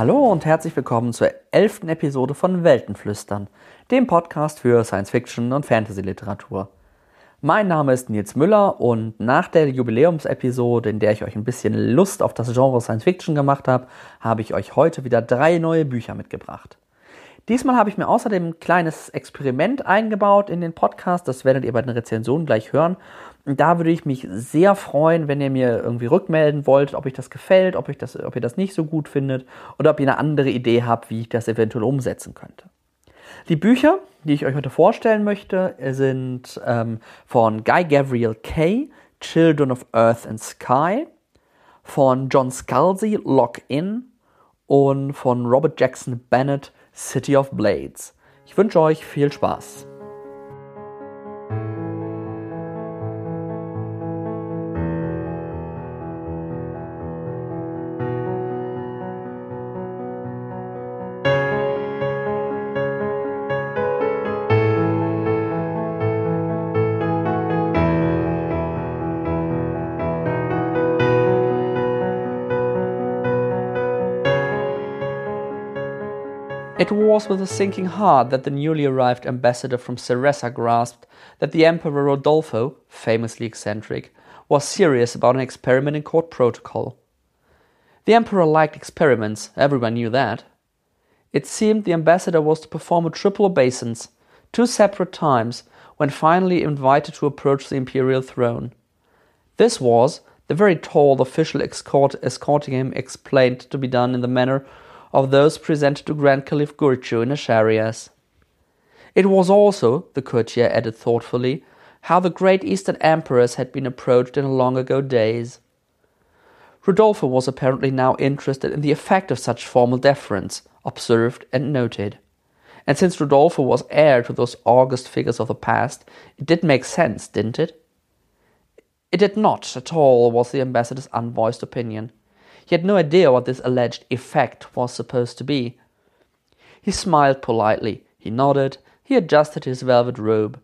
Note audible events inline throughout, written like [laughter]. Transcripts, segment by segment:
Hallo und herzlich willkommen zur elften Episode von Weltenflüstern, dem Podcast für Science Fiction und Fantasy Literatur. Mein Name ist Nils Müller und nach der Jubiläumsepisode, in der ich euch ein bisschen Lust auf das Genre Science Fiction gemacht habe, habe ich euch heute wieder drei neue Bücher mitgebracht. Diesmal habe ich mir außerdem ein kleines Experiment eingebaut in den Podcast, das werdet ihr bei den Rezensionen gleich hören. Da würde ich mich sehr freuen, wenn ihr mir irgendwie rückmelden wollt, ob euch das gefällt, ob, ich das, ob ihr das nicht so gut findet oder ob ihr eine andere Idee habt, wie ich das eventuell umsetzen könnte. Die Bücher, die ich euch heute vorstellen möchte, sind ähm, von Guy Gabriel Kay, Children of Earth and Sky, von John Scalzi, Lock In und von Robert Jackson Bennett, City of Blades. Ich wünsche euch viel Spaß. It was with a sinking heart that the newly arrived ambassador from Ceresa grasped that the Emperor Rodolfo, famously eccentric, was serious about an experiment in court protocol. The Emperor liked experiments, everyone knew that. It seemed the ambassador was to perform a triple obeisance, two separate times, when finally invited to approach the imperial throne. This was, the very tall official escort escorting him explained to be done in the manner of those presented to Grand Caliph Gurchu in Asharias. It was also, the courtier added thoughtfully, how the great Eastern emperors had been approached in long ago days. Rodolfo was apparently now interested in the effect of such formal deference, observed and noted. And since Rodolfo was heir to those august figures of the past, it did make sense, didn't it? It did not at all, was the ambassador's unvoiced opinion. He had no idea what this alleged effect was supposed to be. He smiled politely, he nodded, he adjusted his velvet robe.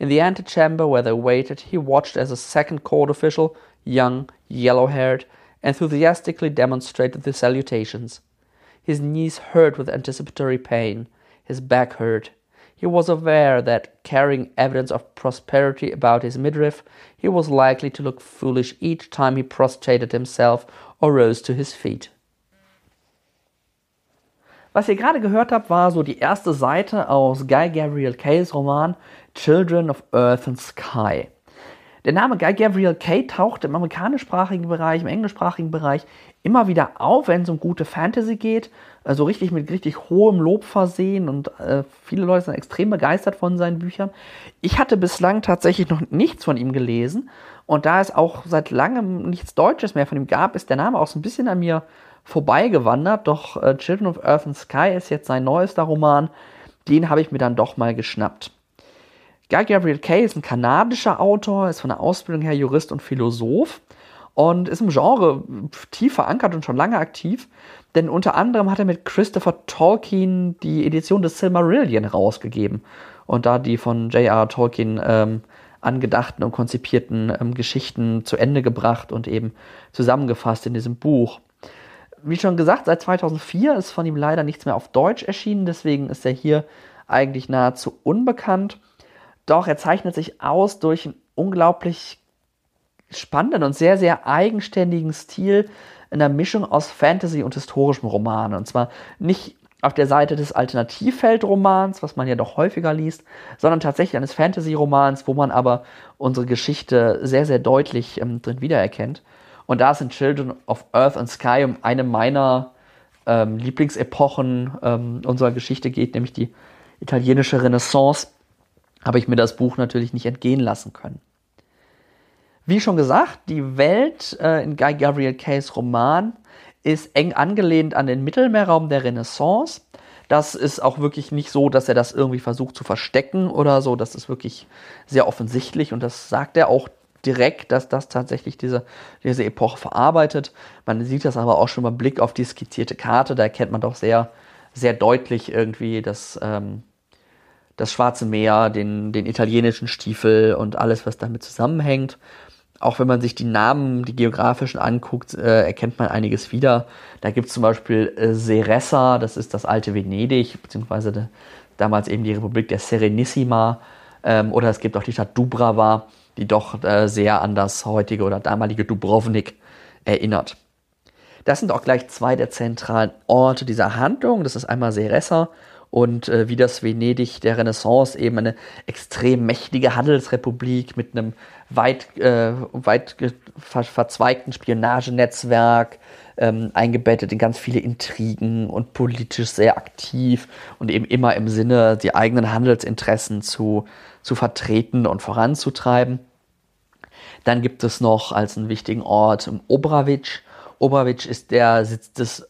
In the antechamber where they waited, he watched as a second court official, young, yellow haired, enthusiastically demonstrated the salutations. His knees hurt with anticipatory pain, his back hurt. He was aware that, carrying evidence of prosperity about his midriff, he was likely to look foolish each time he prostrated himself or rose to his feet. Was ihr gerade gehört habt, war so die erste Seite aus Guy Gabriel Kays Roman Children of Earth and Sky. Der Name Guy Gabriel Kay taucht im amerikanischsprachigen Bereich, im englischsprachigen Bereich immer wieder auf, wenn es um gute Fantasy geht. Also richtig mit richtig hohem Lob versehen und äh, viele Leute sind extrem begeistert von seinen Büchern. Ich hatte bislang tatsächlich noch nichts von ihm gelesen und da es auch seit langem nichts Deutsches mehr von ihm gab, ist der Name auch so ein bisschen an mir vorbeigewandert. Doch äh, Children of Earth and Sky ist jetzt sein neuester Roman. Den habe ich mir dann doch mal geschnappt. Guy Gabriel Kay ist ein kanadischer Autor, ist von der Ausbildung her Jurist und Philosoph und ist im Genre tief verankert und schon lange aktiv. Denn unter anderem hat er mit Christopher Tolkien die Edition des Silmarillion rausgegeben und da die von J.R. Tolkien ähm, angedachten und konzipierten ähm, Geschichten zu Ende gebracht und eben zusammengefasst in diesem Buch. Wie schon gesagt, seit 2004 ist von ihm leider nichts mehr auf Deutsch erschienen, deswegen ist er hier eigentlich nahezu unbekannt. Doch er zeichnet sich aus durch einen unglaublich spannenden und sehr, sehr eigenständigen Stil in der Mischung aus Fantasy und historischem Roman. Und zwar nicht auf der Seite des Alternativfeldromans, was man ja doch häufiger liest, sondern tatsächlich eines Fantasy-Romans, wo man aber unsere Geschichte sehr, sehr deutlich ähm, drin wiedererkennt. Und da es in Children of Earth and Sky um eine meiner ähm, Lieblingsepochen ähm, unserer Geschichte geht, nämlich die italienische Renaissance, habe ich mir das Buch natürlich nicht entgehen lassen können. Wie schon gesagt, die Welt äh, in Guy Gabriel Kays Roman ist eng angelehnt an den Mittelmeerraum der Renaissance. Das ist auch wirklich nicht so, dass er das irgendwie versucht zu verstecken oder so. Das ist wirklich sehr offensichtlich und das sagt er auch direkt, dass das tatsächlich diese, diese Epoche verarbeitet. Man sieht das aber auch schon beim Blick auf die skizzierte Karte. Da erkennt man doch sehr, sehr deutlich irgendwie das, ähm, das Schwarze Meer, den, den italienischen Stiefel und alles, was damit zusammenhängt. Auch wenn man sich die Namen, die geografischen anguckt, äh, erkennt man einiges wieder. Da gibt es zum Beispiel äh, Seressa, das ist das alte Venedig, beziehungsweise de, damals eben die Republik der Serenissima. Ähm, oder es gibt auch die Stadt Dubrava, die doch äh, sehr an das heutige oder damalige Dubrovnik erinnert. Das sind auch gleich zwei der zentralen Orte dieser Handlung. Das ist einmal Seressa und äh, wie das Venedig der Renaissance eben eine extrem mächtige Handelsrepublik mit einem weit, äh, weit ver verzweigten Spionagenetzwerk, ähm, eingebettet in ganz viele Intrigen und politisch sehr aktiv und eben immer im Sinne, die eigenen Handelsinteressen zu, zu vertreten und voranzutreiben. Dann gibt es noch als einen wichtigen Ort Obravic. Obravic ist der Sitz des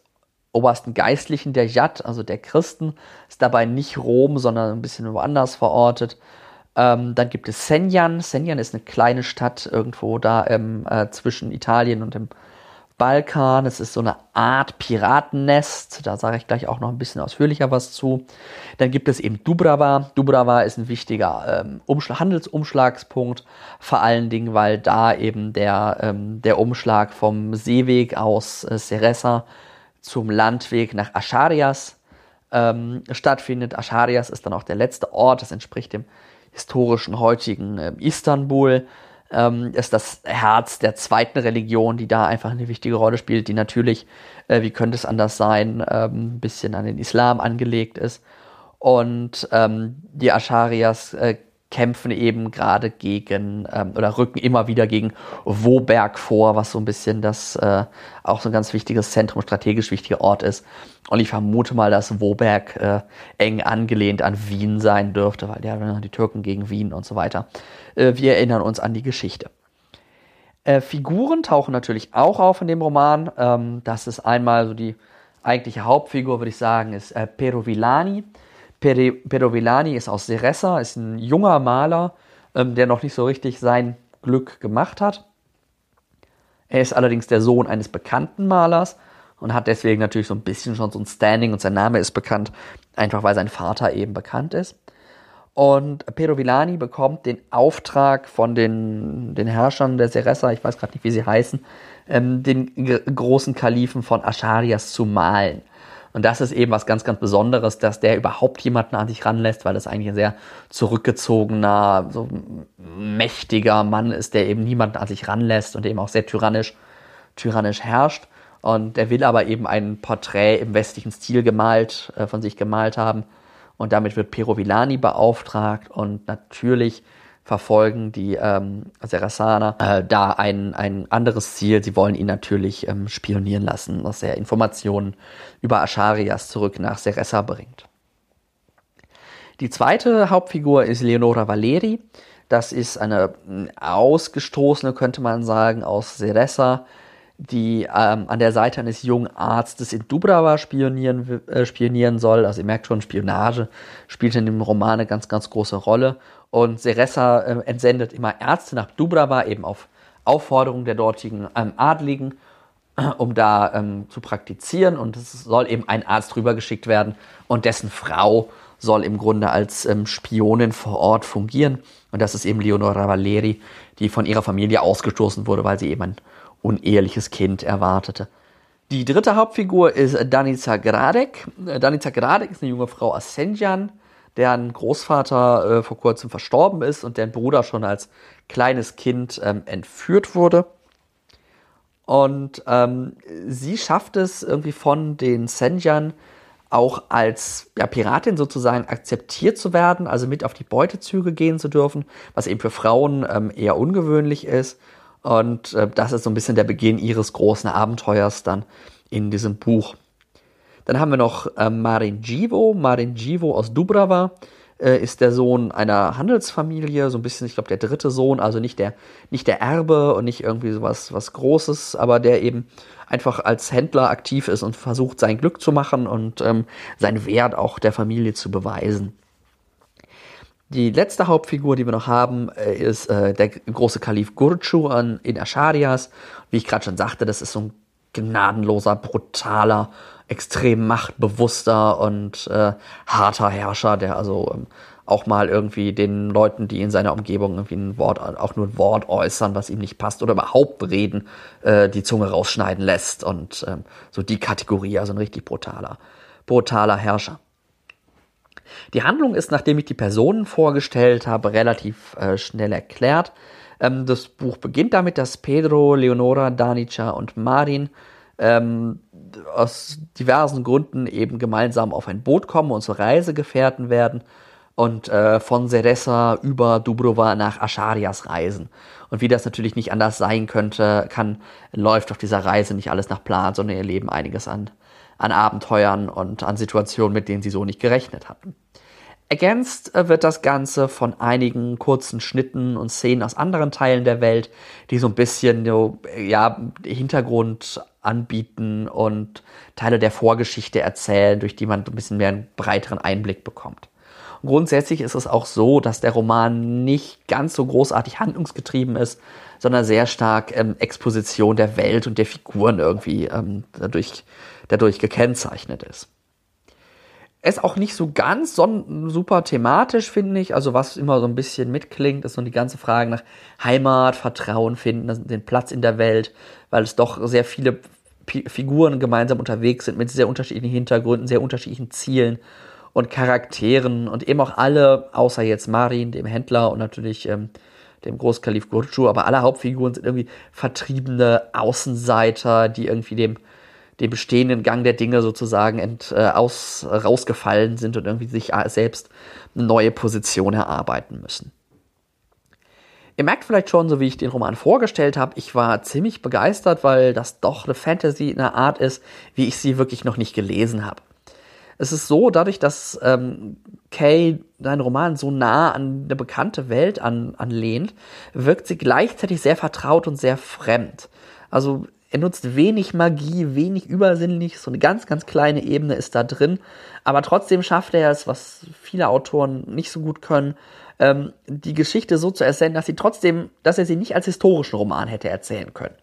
obersten Geistlichen der Jad, also der Christen, ist dabei nicht Rom, sondern ein bisschen woanders verortet. Ähm, dann gibt es Senjan. Senjan ist eine kleine Stadt irgendwo da ähm, äh, zwischen Italien und dem Balkan. Es ist so eine Art Piratennest. Da sage ich gleich auch noch ein bisschen ausführlicher was zu. Dann gibt es eben Dubrava. Dubrava ist ein wichtiger ähm, Handelsumschlagspunkt. Vor allen Dingen, weil da eben der, ähm, der Umschlag vom Seeweg aus äh, Seressa zum Landweg nach Ascharias ähm, stattfindet. Ascharias ist dann auch der letzte Ort, das entspricht dem historischen heutigen äh, Istanbul. Ähm, ist das Herz der zweiten Religion, die da einfach eine wichtige Rolle spielt, die natürlich, äh, wie könnte es anders sein, ähm, ein bisschen an den Islam angelegt ist. Und ähm, die Ascharias äh, kämpfen eben gerade gegen ähm, oder rücken immer wieder gegen Woberg vor, was so ein bisschen das äh, auch so ein ganz wichtiges Zentrum, strategisch wichtiger Ort ist. Und ich vermute mal, dass Woberg äh, eng angelehnt an Wien sein dürfte, weil ja die Türken gegen Wien und so weiter. Äh, wir erinnern uns an die Geschichte. Äh, Figuren tauchen natürlich auch auf in dem Roman. Ähm, das ist einmal so die eigentliche Hauptfigur, würde ich sagen, ist äh, Pero Villani Pero Villani ist aus Seressa, ist ein junger Maler, ähm, der noch nicht so richtig sein Glück gemacht hat. Er ist allerdings der Sohn eines bekannten Malers und hat deswegen natürlich so ein bisschen schon so ein Standing und sein Name ist bekannt, einfach weil sein Vater eben bekannt ist. Und Pero Villani bekommt den Auftrag von den, den Herrschern der Seressa, ich weiß gerade nicht, wie sie heißen, ähm, den großen Kalifen von Ascharias zu malen. Und das ist eben was ganz, ganz Besonderes, dass der überhaupt jemanden an sich ranlässt, weil das eigentlich ein sehr zurückgezogener, so mächtiger Mann ist, der eben niemanden an sich ranlässt und eben auch sehr tyrannisch, tyrannisch herrscht. Und der will aber eben ein Porträt im westlichen Stil gemalt, äh, von sich gemalt haben. Und damit wird Pero Villani beauftragt und natürlich verfolgen die ähm, Serasaner äh, da ein, ein anderes Ziel. Sie wollen ihn natürlich ähm, spionieren lassen, dass er Informationen über Ascharias zurück nach Seressa bringt. Die zweite Hauptfigur ist Leonora Valeri. Das ist eine ausgestoßene, könnte man sagen, aus Seressa, die ähm, an der Seite eines jungen Arztes in Dubrava spionieren, äh, spionieren soll. Also ihr merkt schon, Spionage spielt in dem Roman eine ganz, ganz große Rolle. Und Seressa äh, entsendet immer Ärzte nach Dubrava, eben auf Aufforderung der dortigen ähm, Adligen, äh, [clears throat] um da ähm, zu praktizieren. Und es soll eben ein Arzt rübergeschickt werden und dessen Frau soll im Grunde als ähm, Spionin vor Ort fungieren. Und das ist eben Leonora Valeri, die von ihrer Familie ausgestoßen wurde, weil sie eben ein uneheliches Kind erwartete. Die dritte Hauptfigur ist Danica Gradek. Danica Gradek ist eine junge Frau aus Senjan, deren Großvater äh, vor kurzem verstorben ist und deren Bruder schon als kleines Kind ähm, entführt wurde. Und ähm, sie schafft es irgendwie von den Senjan auch als ja, Piratin sozusagen akzeptiert zu werden, also mit auf die Beutezüge gehen zu dürfen, was eben für Frauen ähm, eher ungewöhnlich ist. Und äh, das ist so ein bisschen der Beginn ihres großen Abenteuers dann in diesem Buch. Dann haben wir noch äh, Marin Givo, Marin Givo aus Dubrava. äh, ist der Sohn einer Handelsfamilie, so ein bisschen, ich glaube, der dritte Sohn, also nicht der, nicht der Erbe und nicht irgendwie sowas was Großes, aber der eben einfach als Händler aktiv ist und versucht, sein Glück zu machen und ähm, seinen Wert auch der Familie zu beweisen. Die letzte Hauptfigur, die wir noch haben, äh, ist äh, der große Kalif Gurchu in Asharias. Wie ich gerade schon sagte, das ist so ein gnadenloser, brutaler, extrem machtbewusster und äh, harter Herrscher, der also ähm, auch mal irgendwie den Leuten, die in seiner Umgebung irgendwie ein Wort, auch nur ein Wort äußern, was ihm nicht passt oder überhaupt reden, äh, die Zunge rausschneiden lässt und ähm, so die Kategorie, also ein richtig brutaler, brutaler Herrscher. Die Handlung ist, nachdem ich die Personen vorgestellt habe, relativ äh, schnell erklärt. Ähm, das Buch beginnt damit, dass Pedro, Leonora, Danica und Marin ähm, aus diversen Gründen eben gemeinsam auf ein Boot kommen und zur Reisegefährten werden und äh, von Seresa über Dubrova nach Asharias reisen. Und wie das natürlich nicht anders sein könnte, kann, läuft auf dieser Reise nicht alles nach Plan, sondern ihr Leben einiges an, an Abenteuern und an Situationen, mit denen sie so nicht gerechnet hatten. Ergänzt äh, wird das Ganze von einigen kurzen Schnitten und Szenen aus anderen Teilen der Welt, die so ein bisschen ja, Hintergrund anbieten und Teile der Vorgeschichte erzählen, durch die man ein bisschen mehr einen breiteren Einblick bekommt. Und grundsätzlich ist es auch so, dass der Roman nicht ganz so großartig handlungsgetrieben ist, sondern sehr stark ähm, Exposition der Welt und der Figuren irgendwie ähm, dadurch, dadurch gekennzeichnet ist ist auch nicht so ganz super thematisch, finde ich. Also was immer so ein bisschen mitklingt, ist so die ganze Frage nach Heimat, Vertrauen finden, den Platz in der Welt, weil es doch sehr viele Figuren gemeinsam unterwegs sind mit sehr unterschiedlichen Hintergründen, sehr unterschiedlichen Zielen und Charakteren und eben auch alle, außer jetzt Marin, dem Händler und natürlich ähm, dem Großkalif Gurchu, aber alle Hauptfiguren sind irgendwie vertriebene Außenseiter, die irgendwie dem dem bestehenden Gang der Dinge sozusagen ent, äh, aus, rausgefallen sind und irgendwie sich äh, selbst eine neue Position erarbeiten müssen. Ihr merkt vielleicht schon, so wie ich den Roman vorgestellt habe, ich war ziemlich begeistert, weil das doch eine Fantasy in der Art ist, wie ich sie wirklich noch nicht gelesen habe. Es ist so, dadurch, dass ähm, Kay deinen Roman so nah an eine bekannte Welt an, anlehnt, wirkt sie gleichzeitig sehr vertraut und sehr fremd. Also er nutzt wenig Magie, wenig Übersinnliches, so eine ganz, ganz kleine Ebene ist da drin. Aber trotzdem schafft er es, was viele Autoren nicht so gut können, ähm, die Geschichte so zu erzählen, dass sie trotzdem, dass er sie nicht als historischen Roman hätte erzählen können.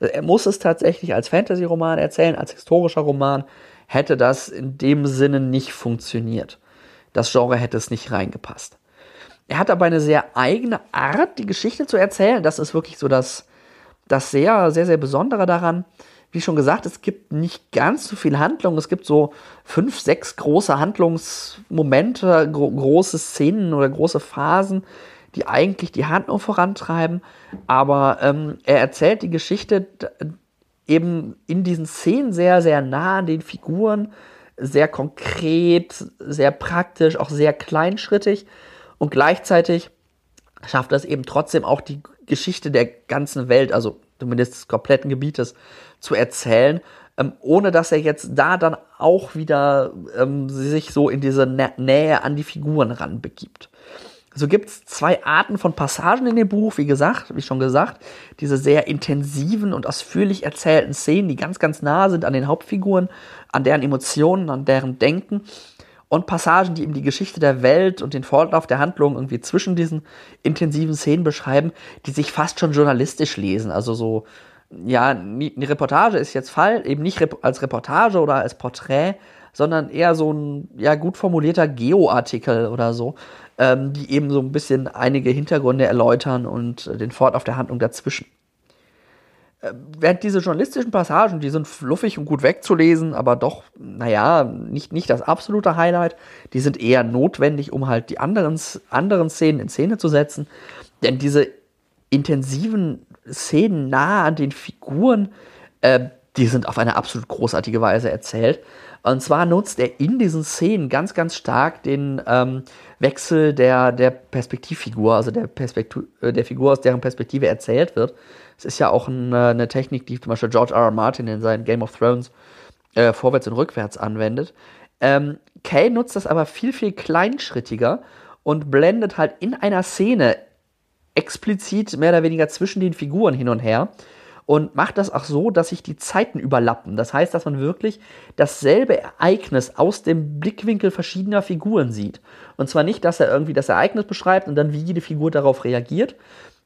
Er muss es tatsächlich als Fantasy-Roman erzählen, als historischer Roman hätte das in dem Sinne nicht funktioniert. Das Genre hätte es nicht reingepasst. Er hat aber eine sehr eigene Art, die Geschichte zu erzählen. Das ist wirklich so das, das sehr, sehr, sehr Besondere daran. Wie schon gesagt, es gibt nicht ganz so viel Handlung. Es gibt so fünf, sechs große Handlungsmomente, gro große Szenen oder große Phasen, die eigentlich die Handlung vorantreiben. Aber ähm, er erzählt die Geschichte eben in diesen Szenen sehr, sehr nah an den Figuren, sehr konkret, sehr praktisch, auch sehr kleinschrittig und gleichzeitig schafft es eben trotzdem auch die Geschichte der ganzen Welt, also zumindest des kompletten Gebietes, zu erzählen, ähm, ohne dass er jetzt da dann auch wieder ähm, sich so in diese Nä Nähe an die Figuren ranbegibt. So gibt es zwei Arten von Passagen in dem Buch, wie gesagt, wie schon gesagt, diese sehr intensiven und ausführlich erzählten Szenen, die ganz, ganz nah sind an den Hauptfiguren, an deren Emotionen, an deren Denken und Passagen, die eben die Geschichte der Welt und den Fortlauf der Handlung irgendwie zwischen diesen intensiven Szenen beschreiben, die sich fast schon journalistisch lesen. Also so, ja, eine Reportage ist jetzt Fall, eben nicht als Reportage oder als Porträt, sondern eher so ein ja gut formulierter Geo-Artikel oder so, ähm, die eben so ein bisschen einige Hintergründe erläutern und den Fortlauf der Handlung dazwischen. Äh, während diese journalistischen Passagen, die sind fluffig und gut wegzulesen, aber doch, naja, nicht, nicht das absolute Highlight. Die sind eher notwendig, um halt die anderen, anderen Szenen in Szene zu setzen. Denn diese intensiven Szenen nah an den Figuren, äh, die sind auf eine absolut großartige Weise erzählt. Und zwar nutzt er in diesen Szenen ganz, ganz stark den ähm, Wechsel der, der Perspektivfigur, also der, Perspektiv äh, der Figur, aus deren Perspektive erzählt wird. Es ist ja auch eine, eine, Technik, die zum Beispiel George R. R. Martin in seinen Game of Thrones äh, vorwärts und rückwärts anwendet. Ähm, Kay nutzt das aber viel, viel kleinschrittiger und blendet halt in einer Szene explizit mehr oder weniger zwischen den Figuren hin und her und macht das auch so, dass sich die Zeiten überlappen. Das heißt, dass man wirklich dasselbe Ereignis aus dem Blickwinkel verschiedener Figuren sieht. Und zwar nicht, dass er irgendwie das Ereignis beschreibt und dann wie jede Figur darauf reagiert,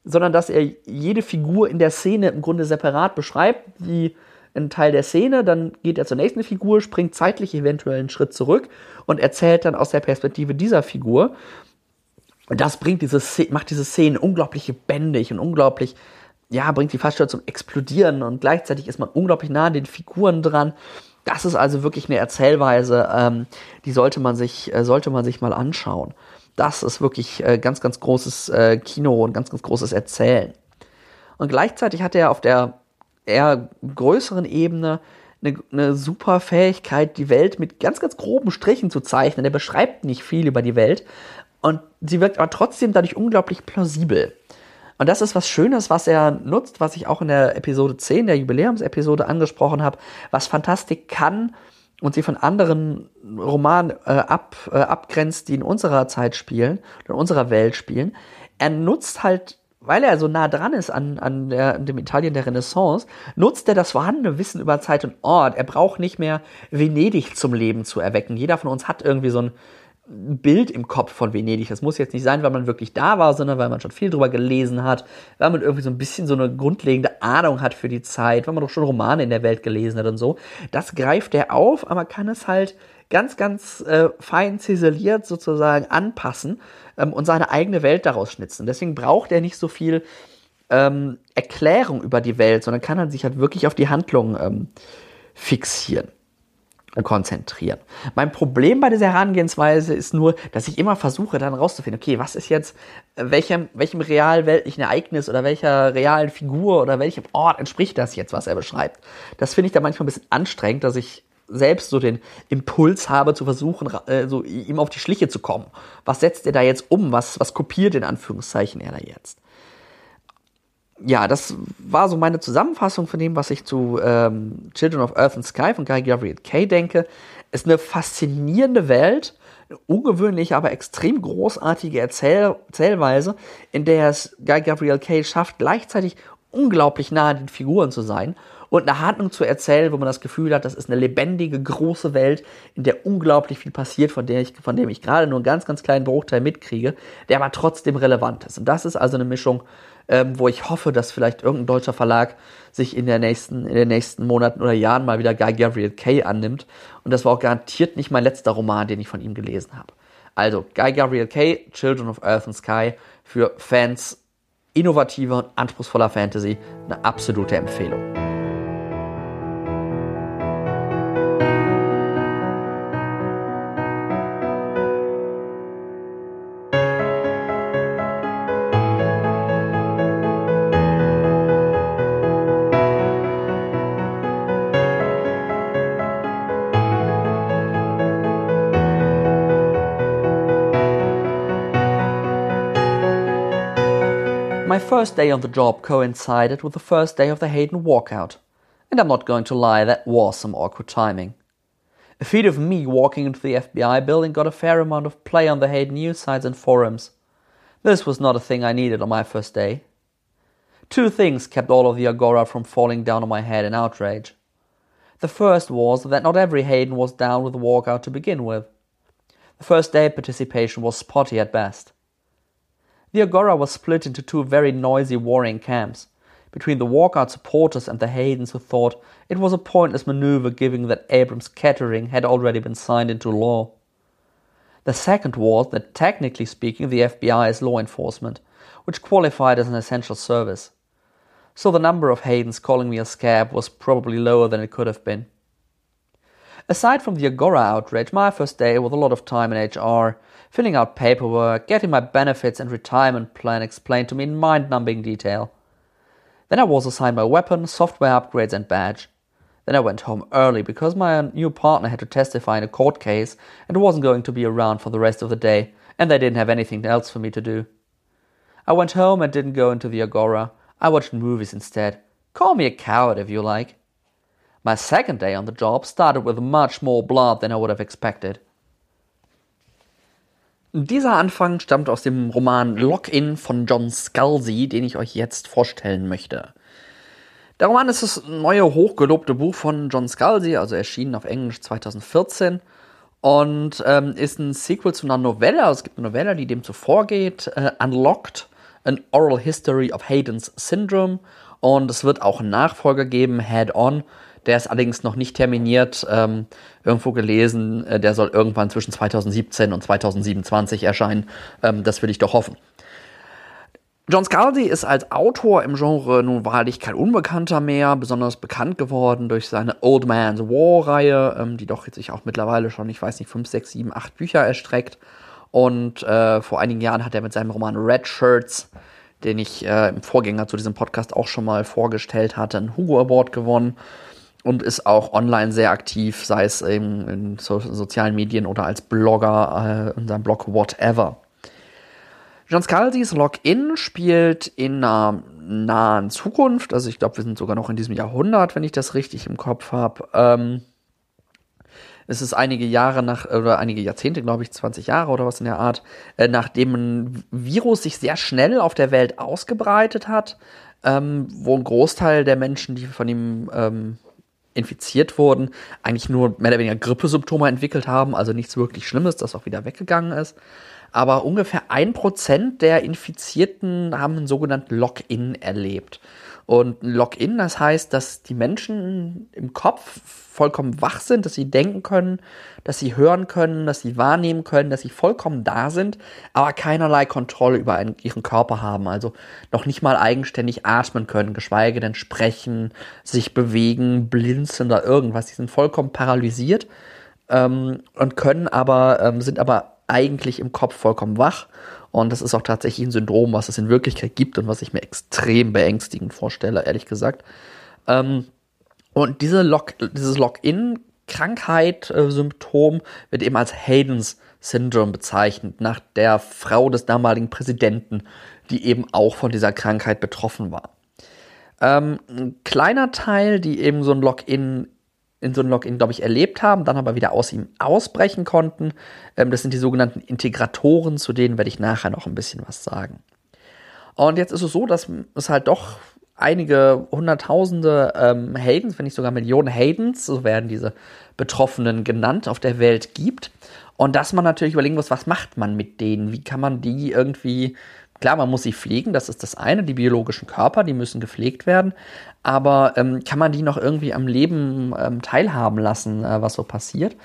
sondern dass er jede Figur in der Szene im Grunde separat beschreibt, wie ein Teil der Szene, dann geht er zur nächsten Figur, springt zeitlich eventuell einen Schritt zurück und erzählt dann aus der Perspektive dieser Figur. Und das bringt diese, macht diese Szene unglaublich lebendig und unglaublich ja, bringt die fast zum Explodieren und gleichzeitig ist man unglaublich nah an den Figuren dran. Das ist also wirklich eine Erzählweise, ähm, die sollte man sich, äh, sollte man sich mal anschauen. Das ist wirklich äh, ganz, ganz großes äh, Kino und ganz, ganz großes Erzählen. Und gleichzeitig hat er auf der eher größeren Ebene eine, eine super Fähigkeit, die Welt mit ganz, ganz groben Strichen zu zeichnen. Er beschreibt nicht viel über die Welt und sie wirkt aber trotzdem dadurch unglaublich plausibel. Und das ist was Schönes, was er nutzt, was ich auch in der Episode 10, der Jubiläumsepisode angesprochen habe, was Fantastik kann und sie von anderen Romanen äh, ab, äh, abgrenzt, die in unserer Zeit spielen, in unserer Welt spielen. Er nutzt halt weil er so nah dran ist an, an, der, an dem Italien der Renaissance, nutzt er das vorhandene Wissen über Zeit und Ort. Er braucht nicht mehr Venedig zum Leben zu erwecken. Jeder von uns hat irgendwie so ein Bild im Kopf von Venedig. Das muss jetzt nicht sein, weil man wirklich da war, sondern weil man schon viel drüber gelesen hat, weil man irgendwie so ein bisschen so eine grundlegende Ahnung hat für die Zeit, weil man doch schon Romane in der Welt gelesen hat und so. Das greift er auf, aber kann es halt ganz, ganz äh, fein ziseliert sozusagen anpassen ähm, und seine eigene Welt daraus schnitzen. Deswegen braucht er nicht so viel ähm, Erklärung über die Welt, sondern kann er sich halt wirklich auf die Handlung ähm, fixieren konzentrieren. Mein Problem bei dieser Herangehensweise ist nur, dass ich immer versuche, dann rauszufinden, okay, was ist jetzt, welchem, welchem real-weltlichen Ereignis oder welcher realen Figur oder welchem Ort entspricht das jetzt, was er beschreibt. Das finde ich da manchmal ein bisschen anstrengend, dass ich selbst so den Impuls habe, zu versuchen, äh, so ihm auf die Schliche zu kommen. Was setzt er da jetzt um? Was, was kopiert in Anführungszeichen er da jetzt? Ja, das war so meine Zusammenfassung von dem, was ich zu ähm, Children of Earth and Sky von Guy Gabriel Kay denke. Ist eine faszinierende Welt, eine ungewöhnliche, aber extrem großartige Erzähl Erzählweise, in der es Guy Gabriel Kay schafft, gleichzeitig unglaublich nah an den Figuren zu sein und eine Handlung zu erzählen, wo man das Gefühl hat, das ist eine lebendige, große Welt, in der unglaublich viel passiert, von, der ich, von dem ich gerade nur einen ganz, ganz kleinen Bruchteil mitkriege, der aber trotzdem relevant ist. Und das ist also eine Mischung ähm, wo ich hoffe, dass vielleicht irgendein deutscher Verlag sich in, der nächsten, in den nächsten Monaten oder Jahren mal wieder Guy Gabriel Kay annimmt. Und das war auch garantiert nicht mein letzter Roman, den ich von ihm gelesen habe. Also Guy Gabriel Kay, Children of Earth and Sky, für Fans innovativer und anspruchsvoller Fantasy eine absolute Empfehlung. First day on the job coincided with the first day of the Hayden walkout, and I'm not going to lie, that was some awkward timing. A feed of me walking into the FBI building got a fair amount of play on the Hayden news sites and forums. This was not a thing I needed on my first day. Two things kept all of the agora from falling down on my head in outrage. The first was that not every Hayden was down with the walkout to begin with. The first day participation was spotty at best. The Agora was split into two very noisy warring camps, between the walkout supporters and the Haydens who thought it was a pointless maneuver given that Abrams' Kettering had already been signed into law. The second was that technically speaking the FBI is law enforcement, which qualified as an essential service. So the number of Haydens calling me a scab was probably lower than it could have been. Aside from the Agora outrage, my first day was a lot of time in HR filling out paperwork, getting my benefits and retirement plan explained to me in mind numbing detail. Then I was assigned my weapon, software upgrades, and badge. Then I went home early because my new partner had to testify in a court case and wasn't going to be around for the rest of the day, and they didn't have anything else for me to do. I went home and didn't go into the Agora. I watched movies instead. Call me a coward if you like. My second day on the job started with much more blood than I would have expected. Dieser Anfang stammt aus dem Roman Lock-In von John Scalzi, den ich euch jetzt vorstellen möchte. Der Roman ist das neue hochgelobte Buch von John Scalzi, also erschienen auf Englisch 2014 und ähm, ist ein Sequel zu einer Novelle. Also es gibt eine Novelle, die dem zuvorgeht, äh, Unlocked, An Oral History of Hayden's Syndrome. Und es wird auch einen Nachfolger geben, Head On, der ist allerdings noch nicht terminiert. Ähm, irgendwo gelesen, äh, der soll irgendwann zwischen 2017 und 2027 erscheinen. Ähm, das will ich doch hoffen. John Scalzi ist als Autor im Genre nun wahrlich kein Unbekannter mehr, besonders bekannt geworden durch seine Old Man's War-Reihe, ähm, die doch sich auch mittlerweile schon, ich weiß nicht, 5, 6, 7, 8 Bücher erstreckt. Und äh, vor einigen Jahren hat er mit seinem Roman Red Shirts, den ich äh, im Vorgänger zu diesem Podcast auch schon mal vorgestellt hatte, einen Hugo Award gewonnen und ist auch online sehr aktiv, sei es eben in so sozialen Medien oder als Blogger äh, in seinem Blog Whatever. John Scalzi's Login spielt in einer nahen Zukunft, also ich glaube, wir sind sogar noch in diesem Jahrhundert, wenn ich das richtig im Kopf habe. Ähm, es ist einige Jahre nach, oder einige Jahrzehnte, glaube ich, 20 Jahre oder was in der Art, äh, nachdem ein Virus sich sehr schnell auf der Welt ausgebreitet hat, ähm, wo ein Großteil der Menschen, die von ihm ähm, infiziert wurden, eigentlich nur mehr oder weniger Grippesymptome entwickelt haben, also nichts wirklich Schlimmes, das auch wieder weggegangen ist. Aber ungefähr ein Prozent der Infizierten haben einen sogenannten Lock-in erlebt. Und ein Lock-in, das heißt, dass die Menschen im Kopf vollkommen wach sind, dass sie denken können, dass sie hören können, dass sie wahrnehmen können, dass sie vollkommen da sind, aber keinerlei Kontrolle über einen, ihren Körper haben. Also noch nicht mal eigenständig atmen können, geschweige denn sprechen, sich bewegen, blinzeln oder irgendwas. Die sind vollkommen paralysiert ähm, und können aber, ähm, sind aber eigentlich im Kopf vollkommen wach und das ist auch tatsächlich ein Syndrom, was es in Wirklichkeit gibt und was ich mir extrem beängstigend vorstelle, ehrlich gesagt. Ähm, und diese Lock, dieses Lock-in-Krankheit-Symptom äh, wird eben als Haydens Syndrome bezeichnet, nach der Frau des damaligen Präsidenten, die eben auch von dieser Krankheit betroffen war. Ähm, ein kleiner Teil, die eben so ein Login in so einem Login, glaube ich, erlebt haben, dann aber wieder aus ihm ausbrechen konnten. Ähm, das sind die sogenannten Integratoren, zu denen werde ich nachher noch ein bisschen was sagen. Und jetzt ist es so, dass es halt doch einige Hunderttausende ähm, Haydens, wenn nicht sogar Millionen Haydens, so werden diese Betroffenen genannt, auf der Welt gibt. Und dass man natürlich überlegen muss, was macht man mit denen? Wie kann man die irgendwie Klar, man muss sie pflegen, das ist das eine, die biologischen Körper, die müssen gepflegt werden. Aber ähm, kann man die noch irgendwie am Leben ähm, teilhaben lassen, äh, was so passiert?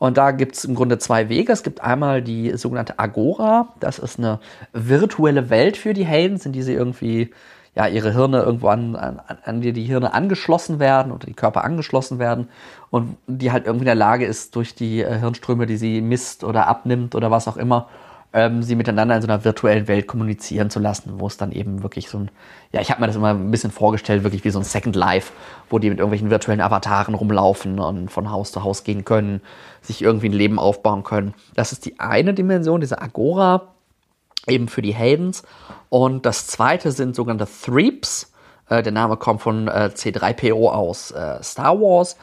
Und da gibt es im Grunde zwei Wege. Es gibt einmal die sogenannte Agora. Das ist eine virtuelle Welt für die Helden, in die sie irgendwie, ja, ihre Hirne irgendwo an, an, an die die Hirne angeschlossen werden oder die Körper angeschlossen werden und die halt irgendwie in der Lage ist, durch die äh, Hirnströme, die sie misst oder abnimmt oder was auch immer, ähm, sie miteinander in so einer virtuellen Welt kommunizieren zu lassen, wo es dann eben wirklich so ein, ja, ich habe mir das immer ein bisschen vorgestellt, wirklich wie so ein Second Life, wo die mit irgendwelchen virtuellen Avataren rumlaufen und von Haus zu Haus gehen können, sich irgendwie ein Leben aufbauen können. Das ist die eine Dimension, diese Agora, eben für die Heldens. Und das zweite sind sogenannte Threeps. Äh, der Name kommt von äh, C3PO aus äh, Star Wars.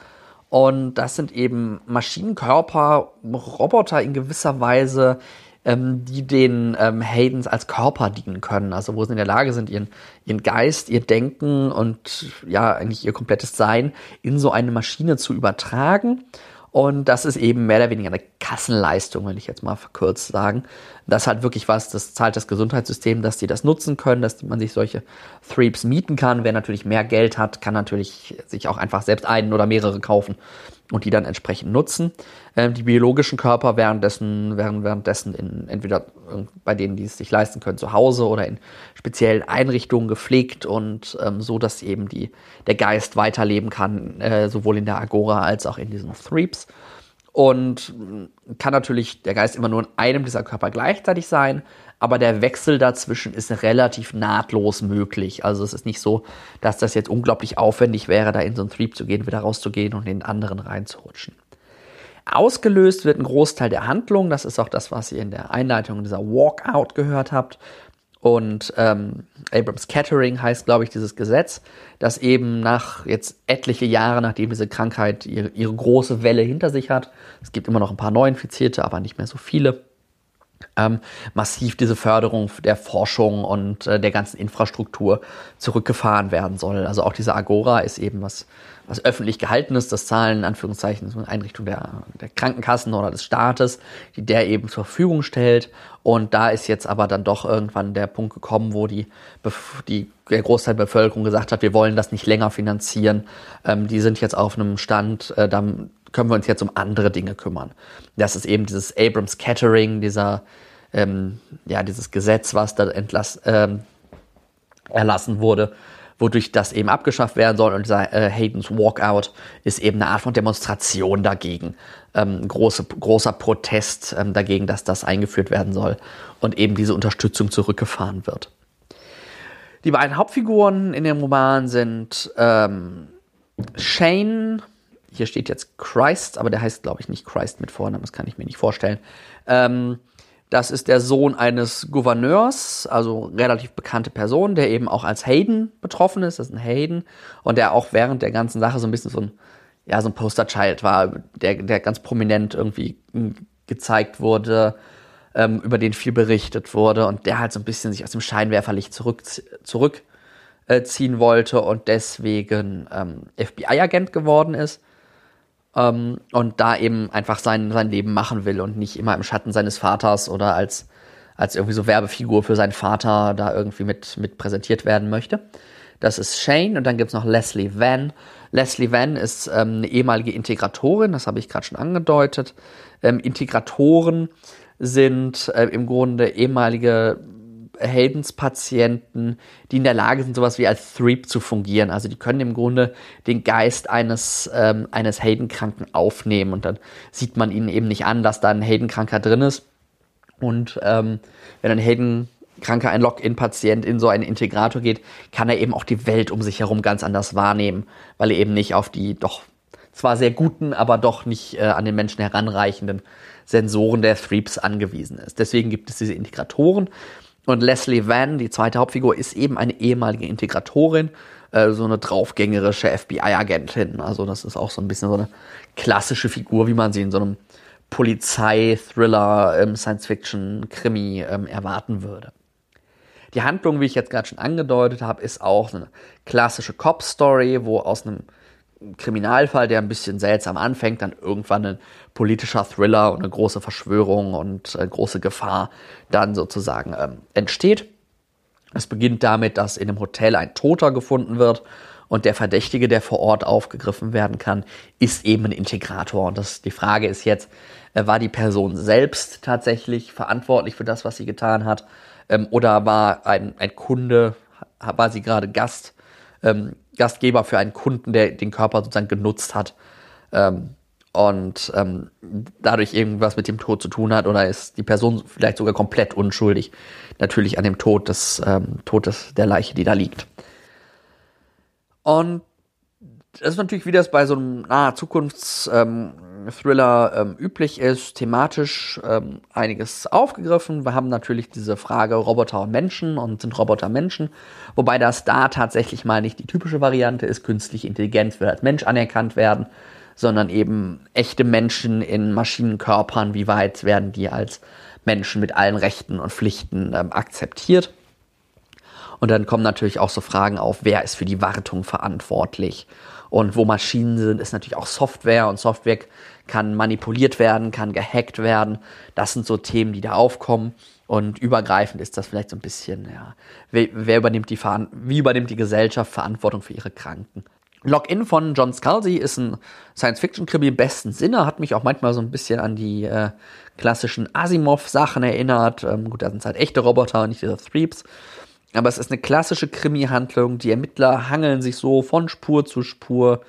Und das sind eben Maschinenkörper, Roboter in gewisser Weise, ähm, die den ähm, Haydens als Körper dienen können. Also wo sie in der Lage sind, ihren, ihren Geist, ihr Denken und ja, eigentlich ihr komplettes Sein in so eine Maschine zu übertragen. Und das ist eben mehr oder weniger eine Kassenleistung, wenn ich jetzt mal verkürzt sagen. Das halt wirklich was, das zahlt das Gesundheitssystem, dass die das nutzen können, dass man sich solche Threeps mieten kann. Wer natürlich mehr Geld hat, kann natürlich sich auch einfach selbst einen oder mehrere kaufen und die dann entsprechend nutzen. Ähm, die biologischen Körper währenddessen, wären währenddessen in, entweder bei denen, die es sich leisten können, zu Hause oder in speziellen Einrichtungen gepflegt und ähm, so, dass eben die, der Geist weiterleben kann, äh, sowohl in der Agora als auch in diesen Threeps. Und kann natürlich der Geist immer nur in einem dieser Körper gleichzeitig sein, aber der Wechsel dazwischen ist relativ nahtlos möglich. Also es ist nicht so, dass das jetzt unglaublich aufwendig wäre, da in so einen Threep zu gehen, wieder rauszugehen und in den anderen reinzurutschen. Ausgelöst wird ein Großteil der Handlung. Das ist auch das, was ihr in der Einleitung dieser Walkout gehört habt. Und ähm, Abrams Catering heißt, glaube ich, dieses Gesetz, das eben nach jetzt etliche Jahre, nachdem diese Krankheit ihre, ihre große Welle hinter sich hat, es gibt immer noch ein paar Neuinfizierte, aber nicht mehr so viele, ähm, massiv diese Förderung der Forschung und äh, der ganzen Infrastruktur zurückgefahren werden soll. Also auch diese Agora ist eben was, was öffentlich gehalten ist, das zahlen in Anführungszeichen so eine Einrichtung der, der Krankenkassen oder des Staates, die der eben zur Verfügung stellt. Und da ist jetzt aber dann doch irgendwann der Punkt gekommen, wo die, die der Großteil der Bevölkerung gesagt hat, wir wollen das nicht länger finanzieren. Ähm, die sind jetzt auf einem Stand, äh, da können wir uns jetzt um andere Dinge kümmern. Das ist eben dieses Abrams Catering, dieser, ähm, ja, dieses Gesetz, was da entlass, ähm, erlassen wurde, wodurch das eben abgeschafft werden soll. Und dieser äh, Hayden's Walkout ist eben eine Art von Demonstration dagegen. Ähm, große, großer Protest ähm, dagegen, dass das eingeführt werden soll und eben diese Unterstützung zurückgefahren wird. Die beiden Hauptfiguren in dem Roman sind ähm, Shane, hier steht jetzt Christ, aber der heißt, glaube ich, nicht Christ mit Vornamen, das kann ich mir nicht vorstellen. Ähm, das ist der Sohn eines Gouverneurs, also relativ bekannte Person, der eben auch als Hayden betroffen ist. Das ist ein Hayden. Und der auch während der ganzen Sache so ein bisschen so ein, ja, so ein Posterchild war, der, der ganz prominent irgendwie gezeigt wurde, ähm, über den viel berichtet wurde und der halt so ein bisschen sich aus dem Scheinwerferlicht zurück, zurückziehen wollte und deswegen ähm, FBI-Agent geworden ist ähm, und da eben einfach sein, sein Leben machen will und nicht immer im Schatten seines Vaters oder als, als irgendwie so Werbefigur für seinen Vater da irgendwie mit, mit präsentiert werden möchte. Das ist Shane und dann gibt's noch Leslie Van. Leslie Van ist ähm, eine ehemalige Integratorin, das habe ich gerade schon angedeutet. Ähm, Integratoren sind äh, im Grunde ehemalige Heldenspatienten, die in der Lage sind, sowas wie als Threep zu fungieren. Also die können im Grunde den Geist eines, ähm, eines Heldenkranken aufnehmen und dann sieht man ihnen eben nicht an, dass da ein Heldenkranker drin ist. Und ähm, wenn ein Heldenkranker, ein Login-Patient in so einen Integrator geht, kann er eben auch die Welt um sich herum ganz anders wahrnehmen, weil er eben nicht auf die doch zwar sehr guten, aber doch nicht äh, an den Menschen heranreichenden Sensoren der Threeps angewiesen ist. Deswegen gibt es diese Integratoren und Leslie Van, die zweite Hauptfigur, ist eben eine ehemalige Integratorin, äh, so eine draufgängerische FBI-Agentin. Also das ist auch so ein bisschen so eine klassische Figur, wie man sie in so einem Polizei-Thriller, ähm, Science-Fiction-Krimi ähm, erwarten würde. Die Handlung, wie ich jetzt gerade schon angedeutet habe, ist auch eine klassische Cop-Story, wo aus einem Kriminalfall, der ein bisschen seltsam anfängt, dann irgendwann ein politischer Thriller und eine große Verschwörung und äh, große Gefahr dann sozusagen ähm, entsteht. Es beginnt damit, dass in einem Hotel ein Toter gefunden wird und der Verdächtige, der vor Ort aufgegriffen werden kann, ist eben ein Integrator. Und das, die Frage ist jetzt, äh, war die Person selbst tatsächlich verantwortlich für das, was sie getan hat? Ähm, oder war ein, ein Kunde, war sie gerade Gast ähm, Gastgeber für einen Kunden, der den Körper sozusagen genutzt hat ähm, und ähm, dadurch irgendwas mit dem Tod zu tun hat oder ist die Person vielleicht sogar komplett unschuldig, natürlich an dem Tod des ähm, Todes der Leiche, die da liegt. Und das ist natürlich, wie das bei so einem naher Zukunftsthriller ähm, üblich ist, thematisch ähm, einiges aufgegriffen. Wir haben natürlich diese Frage Roboter und Menschen und sind Roboter Menschen, wobei das da tatsächlich mal nicht die typische Variante ist, künstliche Intelligenz will als Mensch anerkannt werden, sondern eben echte Menschen in Maschinenkörpern, wie weit werden die als Menschen mit allen Rechten und Pflichten ähm, akzeptiert. Und dann kommen natürlich auch so Fragen auf, wer ist für die Wartung verantwortlich? Und wo Maschinen sind, ist natürlich auch Software und Software kann manipuliert werden, kann gehackt werden. Das sind so Themen, die da aufkommen. Und übergreifend ist das vielleicht so ein bisschen, ja, wer, wer übernimmt die wie übernimmt die Gesellschaft Verantwortung für ihre Kranken? Login von John Scalzi ist ein Science-Fiction-Krimi im besten Sinne, hat mich auch manchmal so ein bisschen an die äh, klassischen Asimov-Sachen erinnert. Ähm, gut, da sind halt echte Roboter nicht diese Threeps. Aber es ist eine klassische Krimi-Handlung. Die Ermittler hangeln sich so von Spur zu Spur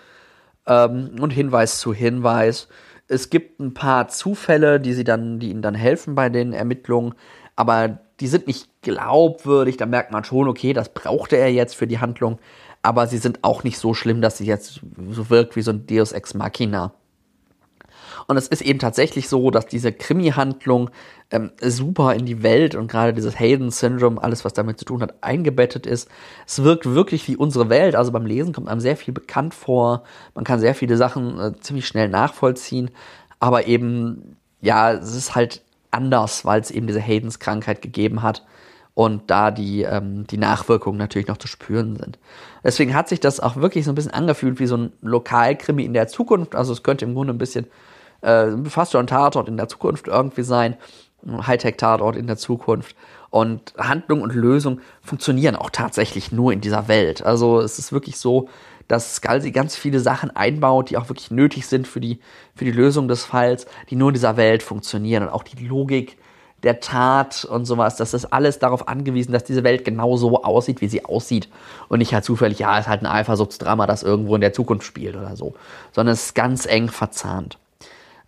ähm, und Hinweis zu Hinweis. Es gibt ein paar Zufälle, die sie dann, die ihnen dann helfen bei den Ermittlungen, aber die sind nicht glaubwürdig. Da merkt man schon, okay, das brauchte er jetzt für die Handlung, aber sie sind auch nicht so schlimm, dass sie jetzt so wirkt wie so ein Deus Ex Machina. Und es ist eben tatsächlich so, dass diese Krimi-Handlung ähm, super in die Welt und gerade dieses Hayden-Syndrom, alles was damit zu tun hat, eingebettet ist. Es wirkt wirklich wie unsere Welt. Also beim Lesen kommt einem sehr viel bekannt vor. Man kann sehr viele Sachen äh, ziemlich schnell nachvollziehen. Aber eben, ja, es ist halt anders, weil es eben diese Haydens-Krankheit gegeben hat und da die, ähm, die Nachwirkungen natürlich noch zu spüren sind. Deswegen hat sich das auch wirklich so ein bisschen angefühlt wie so ein Lokalkrimi in der Zukunft. Also es könnte im Grunde ein bisschen äh, fast schon Tatort in der Zukunft irgendwie sein, ein Hightech-Tatort in der Zukunft. Und Handlung und Lösung funktionieren auch tatsächlich nur in dieser Welt. Also es ist wirklich so, dass Scalzi ganz viele Sachen einbaut, die auch wirklich nötig sind für die, für die Lösung des Falls, die nur in dieser Welt funktionieren. Und auch die Logik der Tat und sowas. Das ist alles darauf angewiesen, dass diese Welt genau so aussieht, wie sie aussieht. Und nicht halt zufällig, ja, es ist halt ein Eifersuchtsdrama, das irgendwo in der Zukunft spielt oder so. Sondern es ist ganz eng verzahnt.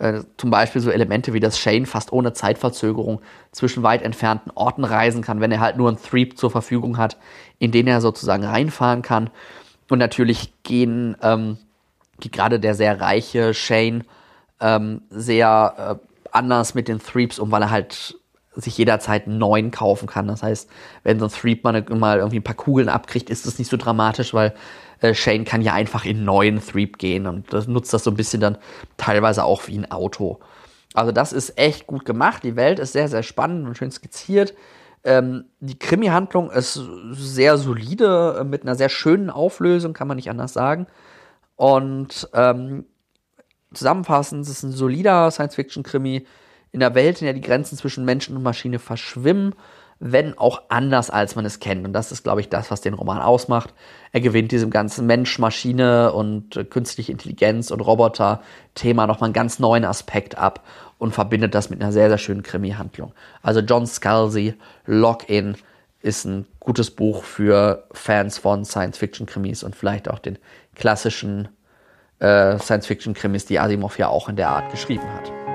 Äh, zum Beispiel so Elemente wie, dass Shane fast ohne Zeitverzögerung zwischen weit entfernten Orten reisen kann, wenn er halt nur ein Threep zur Verfügung hat, in den er sozusagen reinfahren kann. Und natürlich gehen, ähm, geht gerade der sehr reiche Shane ähm, sehr äh, anders mit den Threeps um, weil er halt sich jederzeit einen neuen kaufen kann. Das heißt, wenn so ein Threep mal, mal irgendwie ein paar Kugeln abkriegt, ist das nicht so dramatisch, weil äh, Shane kann ja einfach in neuen Threep gehen und das nutzt das so ein bisschen dann teilweise auch wie ein Auto. Also das ist echt gut gemacht. Die Welt ist sehr, sehr spannend und schön skizziert. Ähm, die Krimi-Handlung ist sehr solide, äh, mit einer sehr schönen Auflösung, kann man nicht anders sagen. Und ähm, zusammenfassend, es ist ein solider Science-Fiction-Krimi, in der Welt, in der die Grenzen zwischen Menschen und Maschine verschwimmen, wenn auch anders, als man es kennt. Und das ist, glaube ich, das, was den Roman ausmacht. Er gewinnt diesem ganzen Mensch, Maschine und äh, künstliche Intelligenz und Roboter-Thema nochmal einen ganz neuen Aspekt ab und verbindet das mit einer sehr, sehr schönen Krimi-Handlung. Also John Scalzi, Lock-In, ist ein gutes Buch für Fans von Science-Fiction-Krimis und vielleicht auch den klassischen äh, Science-Fiction-Krimis, die Asimov ja auch in der Art geschrieben hat.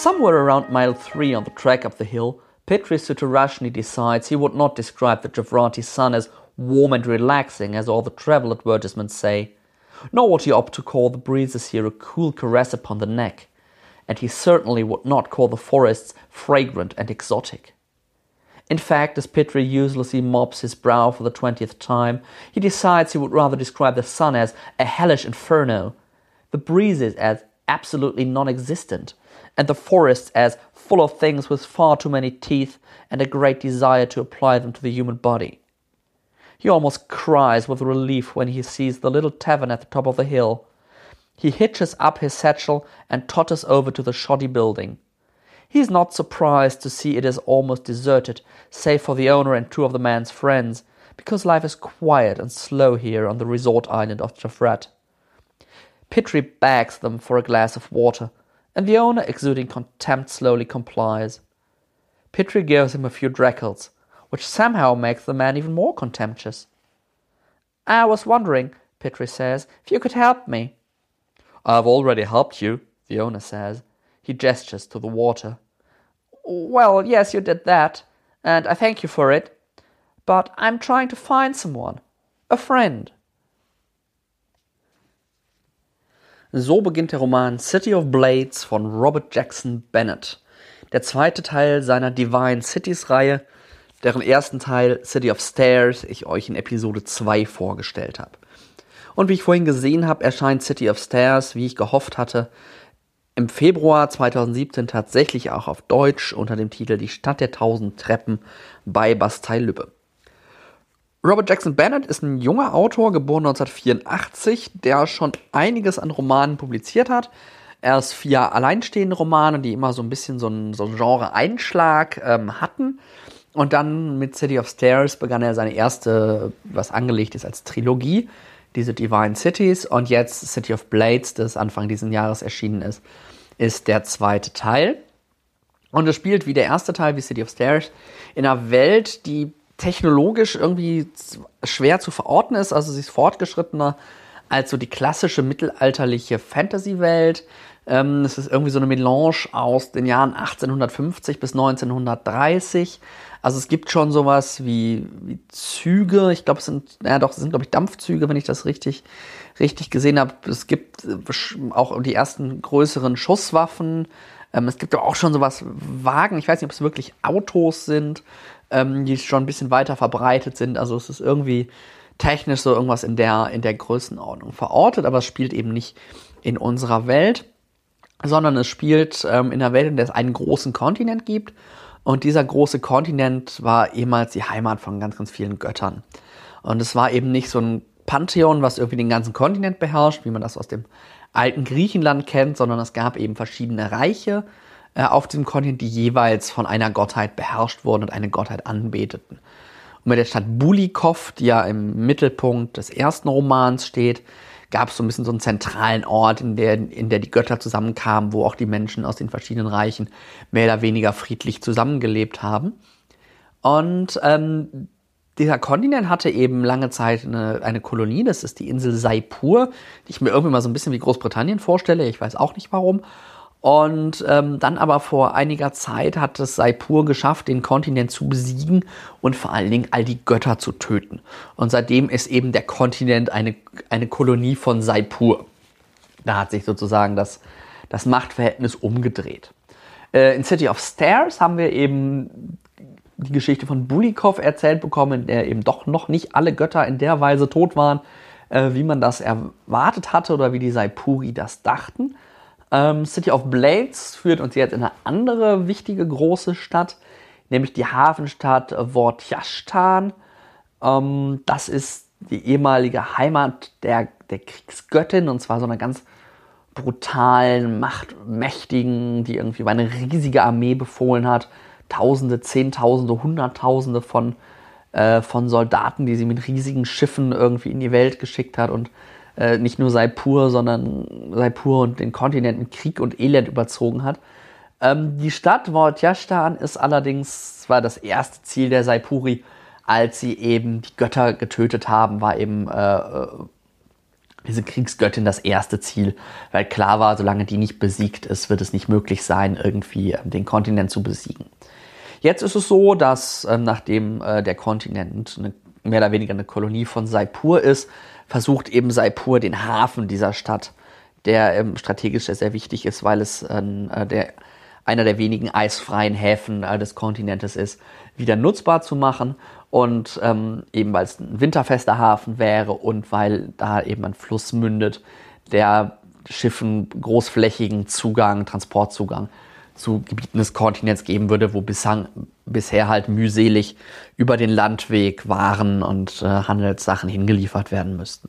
Somewhere around mile three on the track up the hill, Petri Sutarashny decides he would not describe the Javrati sun as warm and relaxing as all the travel advertisements say, nor would he opt to call the breezes here a cool caress upon the neck, and he certainly would not call the forests fragrant and exotic. In fact, as Petri uselessly mops his brow for the twentieth time, he decides he would rather describe the sun as a hellish inferno, the breezes as absolutely non existent, and the forests as full of things with far too many teeth and a great desire to apply them to the human body. He almost cries with relief when he sees the little tavern at the top of the hill. He hitches up his satchel and totters over to the shoddy building. He is not surprised to see it is almost deserted, save for the owner and two of the man's friends, because life is quiet and slow here on the resort island of Jafrat. Pitri begs them for a glass of water, and the owner, exuding contempt, slowly complies. Petrie gives him a few drachels, which somehow makes the man even more contemptuous. I was wondering, Petrie says, if you could help me. I've already helped you, the owner says. He gestures to the water. Well, yes, you did that, and I thank you for it. But I'm trying to find someone. A friend. So beginnt der Roman City of Blades von Robert Jackson Bennett. Der zweite Teil seiner Divine Cities Reihe, deren ersten Teil City of Stairs ich euch in Episode 2 vorgestellt habe. Und wie ich vorhin gesehen habe, erscheint City of Stairs, wie ich gehofft hatte, im Februar 2017 tatsächlich auch auf Deutsch unter dem Titel Die Stadt der tausend Treppen bei Bastei Lübbe. Robert Jackson Bennett ist ein junger Autor, geboren 1984, der schon einiges an Romanen publiziert hat. Erst vier alleinstehende Romane, die immer so ein bisschen so einen, so Genre-Einschlag ähm, hatten. Und dann mit City of Stairs begann er seine erste, was angelegt ist als Trilogie, diese Divine Cities. Und jetzt City of Blades, das Anfang dieses Jahres erschienen ist, ist der zweite Teil. Und es spielt wie der erste Teil, wie City of Stairs, in einer Welt, die technologisch irgendwie schwer zu verorten ist. Also sie ist fortgeschrittener als so die klassische mittelalterliche Fantasy-Welt. Ähm, es ist irgendwie so eine Melange aus den Jahren 1850 bis 1930. Also es gibt schon sowas wie, wie Züge. Ich glaube, es sind, ja doch, es sind, glaube ich, Dampfzüge, wenn ich das richtig, richtig gesehen habe. Es gibt äh, auch die ersten größeren Schusswaffen. Ähm, es gibt auch schon sowas Wagen. Ich weiß nicht, ob es wirklich Autos sind, ähm, die schon ein bisschen weiter verbreitet sind. Also es ist irgendwie technisch so irgendwas in der, in der Größenordnung verortet, aber es spielt eben nicht in unserer Welt, sondern es spielt ähm, in einer Welt, in der es einen großen Kontinent gibt und dieser große Kontinent war ehemals die Heimat von ganz, ganz vielen Göttern. Und es war eben nicht so ein Pantheon, was irgendwie den ganzen Kontinent beherrscht, wie man das aus dem alten Griechenland kennt, sondern es gab eben verschiedene Reiche auf diesem Kontinent, die jeweils von einer Gottheit beherrscht wurden und eine Gottheit anbeteten. Und mit der Stadt Bulikov, die ja im Mittelpunkt des ersten Romans steht, gab es so ein bisschen so einen zentralen Ort, in der, in der die Götter zusammenkamen, wo auch die Menschen aus den verschiedenen Reichen mehr oder weniger friedlich zusammengelebt haben. Und ähm, dieser Kontinent hatte eben lange Zeit eine, eine Kolonie, das ist die Insel Saipur, die ich mir irgendwie mal so ein bisschen wie Großbritannien vorstelle, ich weiß auch nicht warum. Und ähm, dann aber vor einiger Zeit hat es Saipur geschafft, den Kontinent zu besiegen und vor allen Dingen all die Götter zu töten. Und seitdem ist eben der Kontinent eine, eine Kolonie von Saipur. Da hat sich sozusagen das, das Machtverhältnis umgedreht. Äh, in City of Stairs haben wir eben die Geschichte von Bulikov erzählt bekommen, in der eben doch noch nicht alle Götter in der Weise tot waren, äh, wie man das erwartet hatte oder wie die Saipuri das dachten. Ähm, City of Blades führt uns jetzt in eine andere wichtige große Stadt, nämlich die Hafenstadt Vortjashtan. Ähm, das ist die ehemalige Heimat der, der Kriegsgöttin und zwar so eine ganz brutalen, machtmächtigen, die irgendwie eine riesige Armee befohlen hat. Tausende, Zehntausende, Hunderttausende von, äh, von Soldaten, die sie mit riesigen Schiffen irgendwie in die Welt geschickt hat und äh, nicht nur Saipur, sondern Saipur und den Kontinent mit Krieg und Elend überzogen hat. Ähm, die Stadt Vortjashtan ist allerdings zwar das erste Ziel der Saipuri, als sie eben die Götter getötet haben, war eben äh, äh, diese Kriegsgöttin das erste Ziel, weil klar war, solange die nicht besiegt ist, wird es nicht möglich sein, irgendwie äh, den Kontinent zu besiegen. Jetzt ist es so, dass äh, nachdem äh, der Kontinent eine, mehr oder weniger eine Kolonie von Saipur ist, versucht eben Saipur den Hafen dieser Stadt, der ähm, strategisch sehr wichtig ist, weil es äh, der, einer der wenigen eisfreien Häfen äh, des Kontinentes ist, wieder nutzbar zu machen. Und ähm, eben weil es ein winterfester Hafen wäre und weil da eben ein Fluss mündet, der Schiffen großflächigen Zugang, Transportzugang zu Gebieten des Kontinents geben würde, wo bislang, bisher halt mühselig über den Landweg Waren und äh, Handelssachen hingeliefert werden müssten.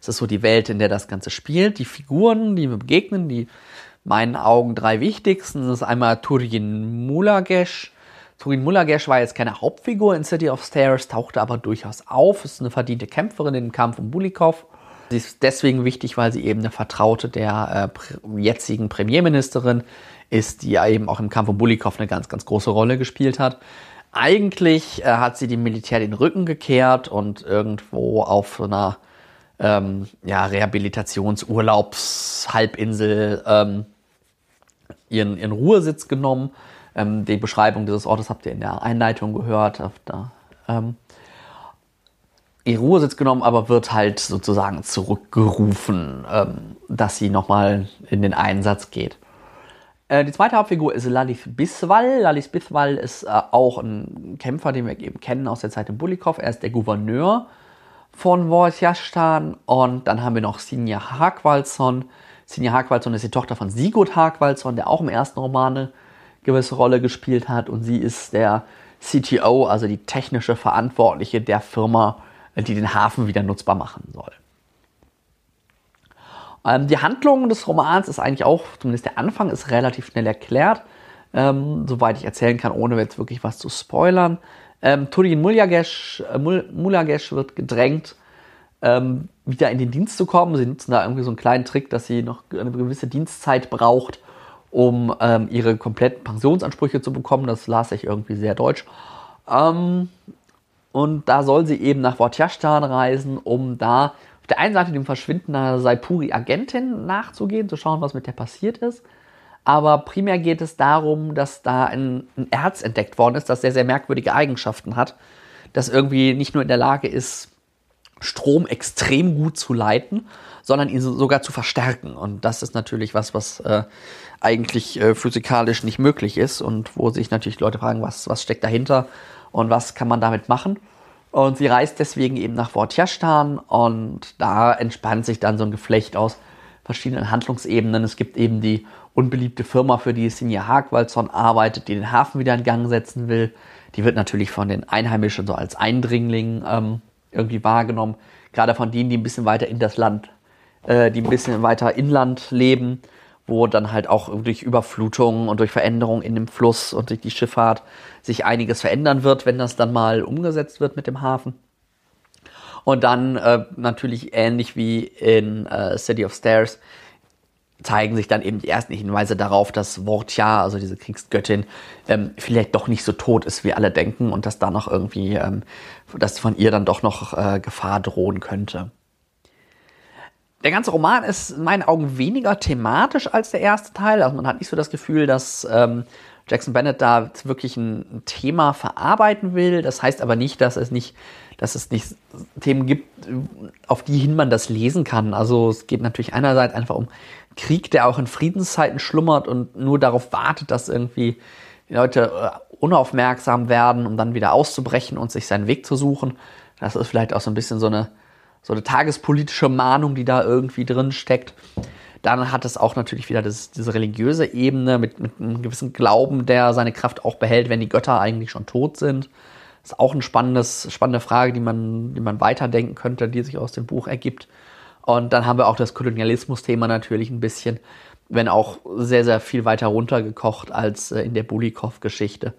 Das ist so die Welt, in der das Ganze spielt. Die Figuren, die wir begegnen, die meinen Augen drei wichtigsten, das ist einmal Turin Mulagesh. Turin Mulagesh war jetzt keine Hauptfigur in City of Stairs, tauchte aber durchaus auf, ist eine verdiente Kämpferin in dem Kampf um Bulikov Sie ist deswegen wichtig, weil sie eben eine Vertraute der äh, jetzigen Premierministerin ist, die ja eben auch im Kampf um Bulikov eine ganz, ganz große Rolle gespielt hat. Eigentlich äh, hat sie dem Militär den Rücken gekehrt und irgendwo auf einer ähm, ja, Rehabilitationsurlaubshalbinsel ähm, ihren, ihren Ruhesitz genommen. Ähm, die Beschreibung dieses Ortes habt ihr in der Einleitung gehört. Der, ähm, ihr Ruhesitz genommen, aber wird halt sozusagen zurückgerufen, ähm, dass sie nochmal in den Einsatz geht. Äh, die zweite Hauptfigur ist Lalis Biswal. Lalis Biswal ist äh, auch ein Kämpfer, den wir eben kennen aus der Zeit in Bulikov. Er ist der Gouverneur von Wojciasztan. Und dann haben wir noch Sinja Hagwaldsson. Sinja Hagwaldsson ist die Tochter von Sigurd Hagwaldsson, der auch im ersten Roman eine gewisse Rolle gespielt hat. Und sie ist der CTO, also die technische Verantwortliche der Firma die den Hafen wieder nutzbar machen soll. Ähm, die Handlung des Romans ist eigentlich auch, zumindest der Anfang ist relativ schnell erklärt, ähm, soweit ich erzählen kann, ohne jetzt wirklich was zu spoilern. Ähm, Turin Mulagesh, äh, Mulagesh wird gedrängt, ähm, wieder in den Dienst zu kommen. Sie nutzen da irgendwie so einen kleinen Trick, dass sie noch eine gewisse Dienstzeit braucht, um ähm, ihre kompletten Pensionsansprüche zu bekommen. Das las ich irgendwie sehr deutsch. Ähm, und da soll sie eben nach Vortjashtan reisen, um da auf der einen Seite dem Verschwinden einer Saipuri-Agentin nachzugehen, zu schauen, was mit der passiert ist. Aber primär geht es darum, dass da ein, ein Erz entdeckt worden ist, das sehr, sehr merkwürdige Eigenschaften hat, das irgendwie nicht nur in der Lage ist, Strom extrem gut zu leiten, sondern ihn sogar zu verstärken. Und das ist natürlich was, was äh, eigentlich äh, physikalisch nicht möglich ist und wo sich natürlich Leute fragen, was, was steckt dahinter und was kann man damit machen. Und sie reist deswegen eben nach Vortjashtan und da entspannt sich dann so ein Geflecht aus verschiedenen Handlungsebenen. Es gibt eben die unbeliebte Firma, für die Sinja Hagwaldson arbeitet, die den Hafen wieder in Gang setzen will. Die wird natürlich von den Einheimischen so als Eindringling ähm, irgendwie wahrgenommen. Gerade von denen, die ein bisschen weiter in das Land, äh, die ein bisschen weiter inland leben wo dann halt auch durch Überflutungen und durch Veränderungen in dem Fluss und durch die Schifffahrt sich einiges verändern wird, wenn das dann mal umgesetzt wird mit dem Hafen. Und dann äh, natürlich ähnlich wie in äh, City of Stairs zeigen sich dann eben die ersten Hinweise darauf, dass Wortja, also diese Kriegsgöttin, ähm, vielleicht doch nicht so tot ist, wie alle denken und dass da noch irgendwie, ähm, dass von ihr dann doch noch äh, Gefahr drohen könnte. Der ganze Roman ist in meinen Augen weniger thematisch als der erste Teil. Also man hat nicht so das Gefühl, dass ähm, Jackson Bennett da wirklich ein Thema verarbeiten will. Das heißt aber nicht, dass es nicht, dass es nicht Themen gibt, auf die hin man das lesen kann. Also es geht natürlich einerseits einfach um Krieg, der auch in Friedenszeiten schlummert und nur darauf wartet, dass irgendwie die Leute äh, unaufmerksam werden, um dann wieder auszubrechen und sich seinen Weg zu suchen. Das ist vielleicht auch so ein bisschen so eine so eine tagespolitische Mahnung, die da irgendwie drin steckt. Dann hat es auch natürlich wieder das, diese religiöse Ebene mit, mit einem gewissen Glauben, der seine Kraft auch behält, wenn die Götter eigentlich schon tot sind. Das ist auch eine spannende Frage, die man, die man weiterdenken könnte, die sich aus dem Buch ergibt. Und dann haben wir auch das Kolonialismus-Thema natürlich ein bisschen, wenn auch sehr, sehr viel weiter runtergekocht als äh, in der Bulikow-Geschichte.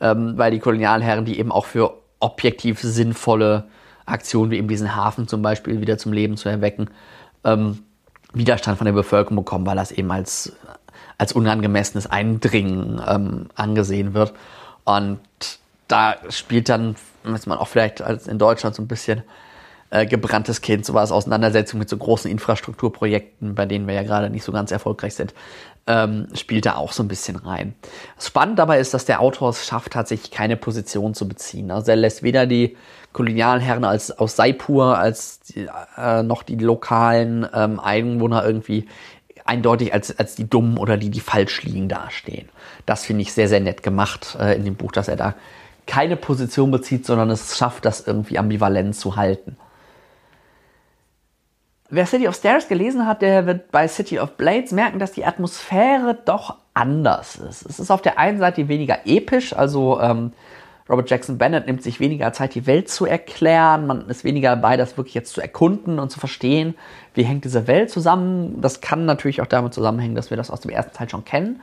Ähm, weil die Kolonialherren, die eben auch für objektiv sinnvolle Aktionen wie eben diesen Hafen zum Beispiel wieder zum Leben zu erwecken, ähm, Widerstand von der Bevölkerung bekommen, weil das eben als, als unangemessenes Eindringen ähm, angesehen wird. Und da spielt dann, was man auch vielleicht als in Deutschland so ein bisschen äh, gebranntes Kind, sowas Auseinandersetzung mit so großen Infrastrukturprojekten, bei denen wir ja gerade nicht so ganz erfolgreich sind, ähm, spielt da auch so ein bisschen rein. Spannend dabei ist, dass der Autor es schafft, tatsächlich keine Position zu beziehen. Also er lässt weder die Kolonialherren als, aus Saipur als die, äh, noch die lokalen ähm, Einwohner irgendwie eindeutig als, als die Dummen oder die, die falsch liegen, dastehen. Das finde ich sehr, sehr nett gemacht äh, in dem Buch, dass er da keine Position bezieht, sondern es schafft, das irgendwie ambivalent zu halten. Wer City of Stairs gelesen hat, der wird bei City of Blades merken, dass die Atmosphäre doch anders ist. Es ist auf der einen Seite weniger episch, also ähm, Robert Jackson Bennett nimmt sich weniger Zeit, die Welt zu erklären. Man ist weniger dabei, das wirklich jetzt zu erkunden und zu verstehen, wie hängt diese Welt zusammen. Das kann natürlich auch damit zusammenhängen, dass wir das aus dem ersten Teil schon kennen.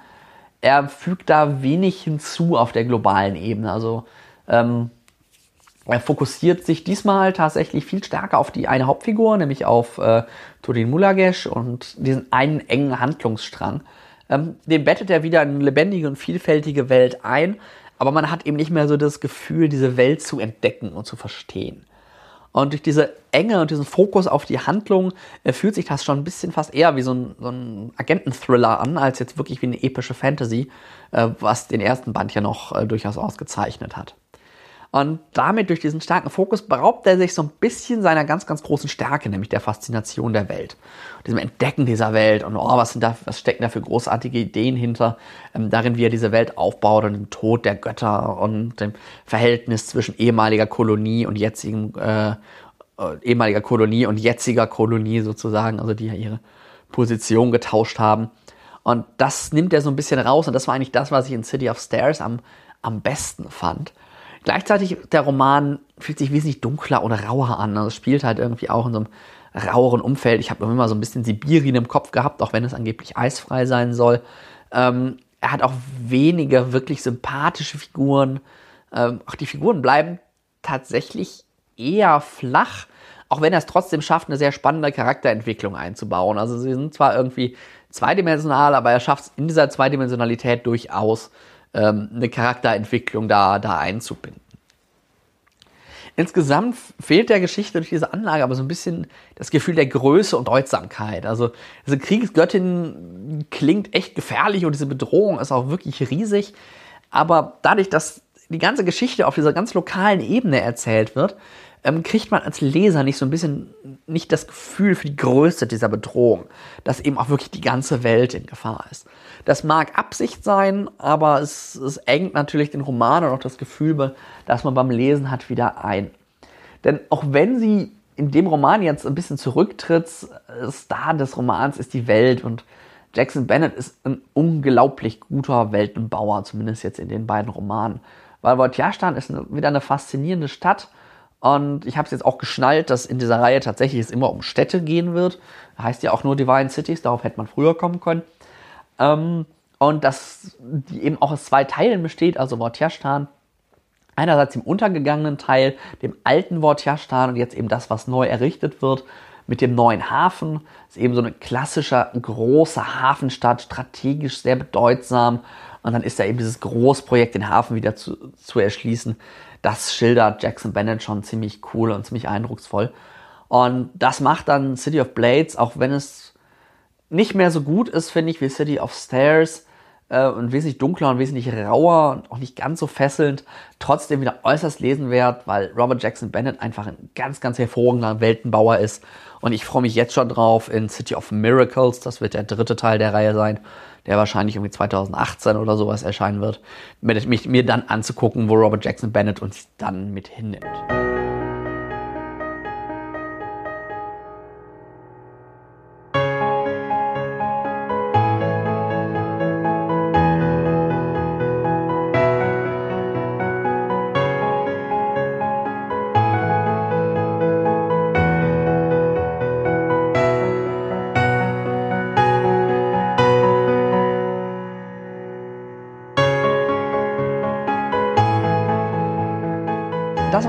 Er fügt da wenig hinzu auf der globalen Ebene. Also ähm, er fokussiert sich diesmal tatsächlich viel stärker auf die eine Hauptfigur, nämlich auf äh, Turin Mulagesh und diesen einen engen Handlungsstrang. Ähm, den bettet er wieder in eine lebendige und vielfältige Welt ein, aber man hat eben nicht mehr so das Gefühl, diese Welt zu entdecken und zu verstehen. Und durch diese Enge und diesen Fokus auf die Handlung äh, fühlt sich das schon ein bisschen fast eher wie so ein, so ein Agenten-Thriller an, als jetzt wirklich wie eine epische Fantasy, äh, was den ersten Band ja noch äh, durchaus ausgezeichnet hat. Und damit durch diesen starken Fokus beraubt er sich so ein bisschen seiner ganz, ganz großen Stärke, nämlich der Faszination der Welt. Diesem Entdecken dieser Welt und oh, was, sind da, was stecken da für großartige Ideen hinter, ähm, darin, wie er diese Welt aufbaut und dem Tod der Götter und dem Verhältnis zwischen ehemaliger Kolonie und jetzigem, äh, äh, ehemaliger Kolonie und jetziger Kolonie sozusagen, also die ja ihre Position getauscht haben. Und das nimmt er so ein bisschen raus und das war eigentlich das, was ich in City of Stairs am, am besten fand Gleichzeitig, der Roman fühlt sich wesentlich dunkler oder rauer an. Also es spielt halt irgendwie auch in so einem raueren Umfeld. Ich habe immer so ein bisschen Sibirien im Kopf gehabt, auch wenn es angeblich eisfrei sein soll. Ähm, er hat auch weniger wirklich sympathische Figuren. Ähm, auch die Figuren bleiben tatsächlich eher flach. auch wenn er es trotzdem schafft, eine sehr spannende Charakterentwicklung einzubauen. Also sie sind zwar irgendwie zweidimensional, aber er schafft es in dieser Zweidimensionalität durchaus ähm, eine Charakterentwicklung da, da einzubinden. Insgesamt fehlt der Geschichte durch diese Anlage aber so ein bisschen das Gefühl der Größe und Deutsamkeit. Also diese Kriegsgöttin klingt echt gefährlich und diese Bedrohung ist auch wirklich riesig. Aber dadurch, dass die ganze Geschichte auf dieser ganz lokalen Ebene erzählt wird, ähm, kriegt man als Leser nicht so ein bisschen nicht das Gefühl für die Größe dieser Bedrohung, dass eben auch wirklich die ganze Welt in Gefahr ist. Das mag Absicht sein, aber es, es engt natürlich den Roman und auch das Gefühl, das man beim Lesen hat, wieder ein. Denn auch wenn sie in dem Roman jetzt ein bisschen zurücktritt, Star des Romans ist die Welt und Jackson Bennett ist ein unglaublich guter Weltenbauer, zumindest jetzt in den beiden Romanen. Weil Voltjastan ist eine, wieder eine faszinierende Stadt und ich habe es jetzt auch geschnallt, dass in dieser Reihe tatsächlich es immer um Städte gehen wird. Heißt ja auch nur Divine Cities, darauf hätte man früher kommen können. Ähm, und dass die eben auch aus zwei Teilen besteht, also Vortjashtan. Einerseits dem untergegangenen Teil, dem alten Vortjashtan und jetzt eben das, was neu errichtet wird mit dem neuen Hafen. Ist eben so eine klassische große Hafenstadt, strategisch sehr bedeutsam. Und dann ist da eben dieses Großprojekt, den Hafen wieder zu, zu erschließen. Das schildert Jackson Bennett schon ziemlich cool und ziemlich eindrucksvoll. Und das macht dann City of Blades, auch wenn es nicht mehr so gut ist, finde ich, wie City of Stairs äh, und wesentlich dunkler und wesentlich rauer und auch nicht ganz so fesselnd, trotzdem wieder äußerst lesenwert, weil Robert Jackson Bennett einfach ein ganz, ganz hervorragender Weltenbauer ist. Und ich freue mich jetzt schon drauf in City of Miracles, das wird der dritte Teil der Reihe sein, der wahrscheinlich irgendwie 2018 oder sowas erscheinen wird, mich, mir dann anzugucken, wo Robert Jackson Bennett uns dann mit hinnimmt.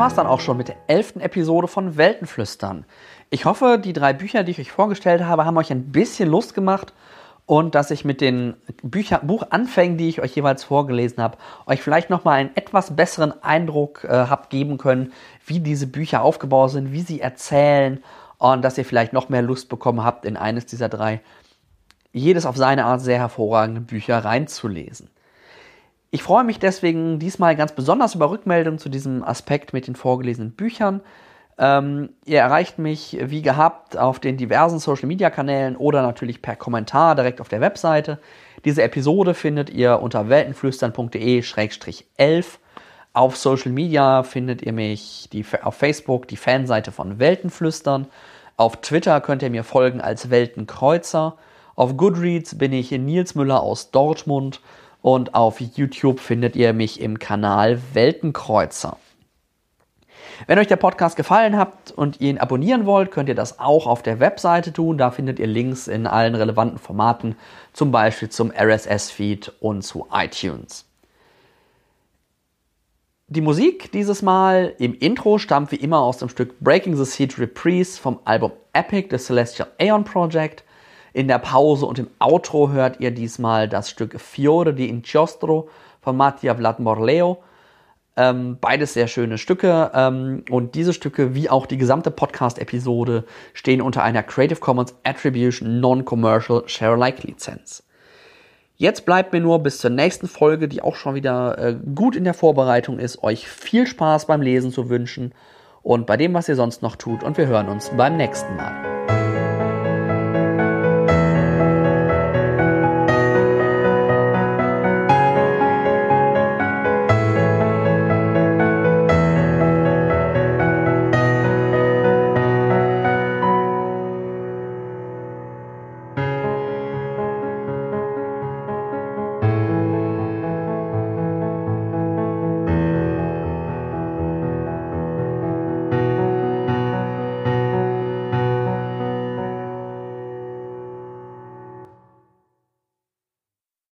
War's dann auch schon mit der elften Episode von Weltenflüstern. Ich hoffe, die drei Bücher, die ich euch vorgestellt habe, haben euch ein bisschen Lust gemacht und dass ich mit den Bücher, Buchanfängen, die ich euch jeweils vorgelesen habe, euch vielleicht nochmal einen etwas besseren Eindruck äh, habt geben können, wie diese Bücher aufgebaut sind, wie sie erzählen und dass ihr vielleicht noch mehr Lust bekommen habt, in eines dieser drei, jedes auf seine Art sehr hervorragende Bücher reinzulesen. Ich freue mich deswegen diesmal ganz besonders über Rückmeldungen zu diesem Aspekt mit den vorgelesenen Büchern. Ähm, ihr erreicht mich wie gehabt auf den diversen Social Media Kanälen oder natürlich per Kommentar direkt auf der Webseite. Diese Episode findet ihr unter weltenflüstern.de-11. Auf Social Media findet ihr mich die, auf Facebook, die Fanseite von Weltenflüstern. Auf Twitter könnt ihr mir folgen als Weltenkreuzer. Auf Goodreads bin ich Nils Müller aus Dortmund und auf YouTube findet ihr mich im Kanal Weltenkreuzer. Wenn euch der Podcast gefallen hat und ihr ihn abonnieren wollt, könnt ihr das auch auf der Webseite tun. Da findet ihr Links in allen relevanten Formaten, zum Beispiel zum RSS-Feed und zu iTunes. Die Musik dieses Mal im Intro stammt wie immer aus dem Stück Breaking the Seed Reprise vom Album Epic The Celestial Aeon Project. In der Pause und im Outro hört ihr diesmal das Stück Fiore di Inchiostro von Mattia Vlad Morleo. Ähm, beides sehr schöne Stücke ähm, und diese Stücke wie auch die gesamte Podcast-Episode stehen unter einer Creative Commons Attribution Non-Commercial Share-alike Lizenz. Jetzt bleibt mir nur bis zur nächsten Folge, die auch schon wieder äh, gut in der Vorbereitung ist, euch viel Spaß beim Lesen zu wünschen und bei dem, was ihr sonst noch tut und wir hören uns beim nächsten Mal.